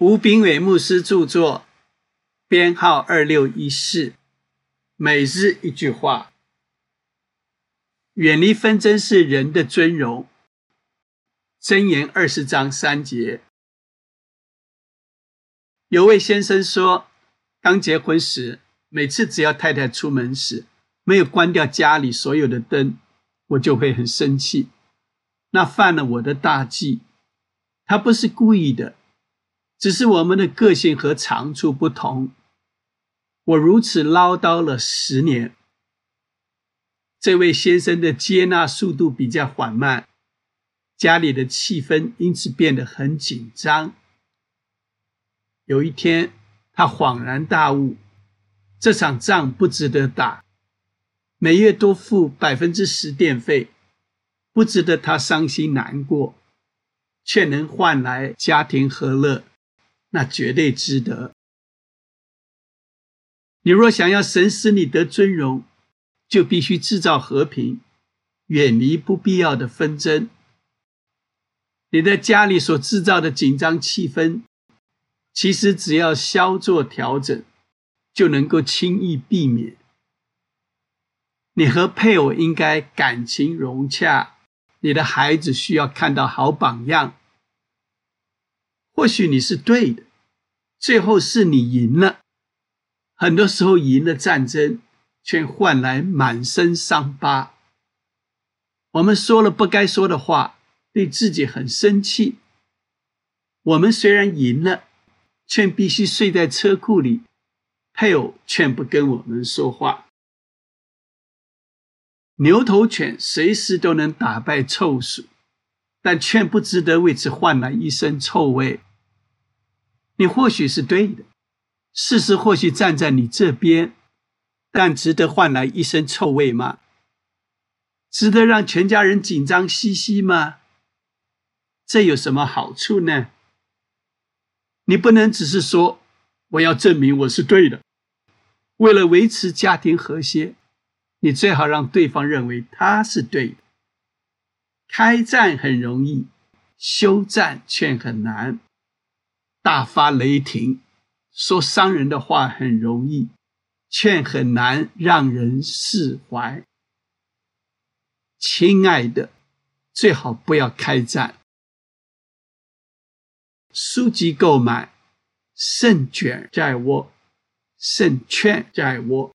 吴炳伟牧师著作，编号二六一四。每日一句话：远离纷争是人的尊荣。箴言二十章三节。有位先生说，刚结婚时，每次只要太太出门时没有关掉家里所有的灯，我就会很生气，那犯了我的大忌。他不是故意的，只是我们的个性和长处不同。我如此唠叨了十年，这位先生的接纳速度比较缓慢，家里的气氛因此变得很紧张。有一天，他恍然大悟，这场仗不值得打，每月多付百分之十电费，不值得他伤心难过。却能换来家庭和乐，那绝对值得。你若想要神使你得尊荣，就必须制造和平，远离不必要的纷争。你在家里所制造的紧张气氛，其实只要稍作调整，就能够轻易避免。你和配偶应该感情融洽。你的孩子需要看到好榜样。或许你是对的，最后是你赢了。很多时候赢了战争，却换来满身伤疤。我们说了不该说的话，对自己很生气。我们虽然赢了，却必须睡在车库里，配偶却不跟我们说话。牛头犬随时都能打败臭鼠，但却不值得为此换来一身臭味。你或许是对的，事实或许站在你这边，但值得换来一身臭味吗？值得让全家人紧张兮兮吗？这有什么好处呢？你不能只是说我要证明我是对的，为了维持家庭和谐。你最好让对方认为他是对的。开战很容易，休战却很难。大发雷霆，说伤人的话很容易，劝很难让人释怀。亲爱的，最好不要开战。书籍购买，胜券在握，胜券在握。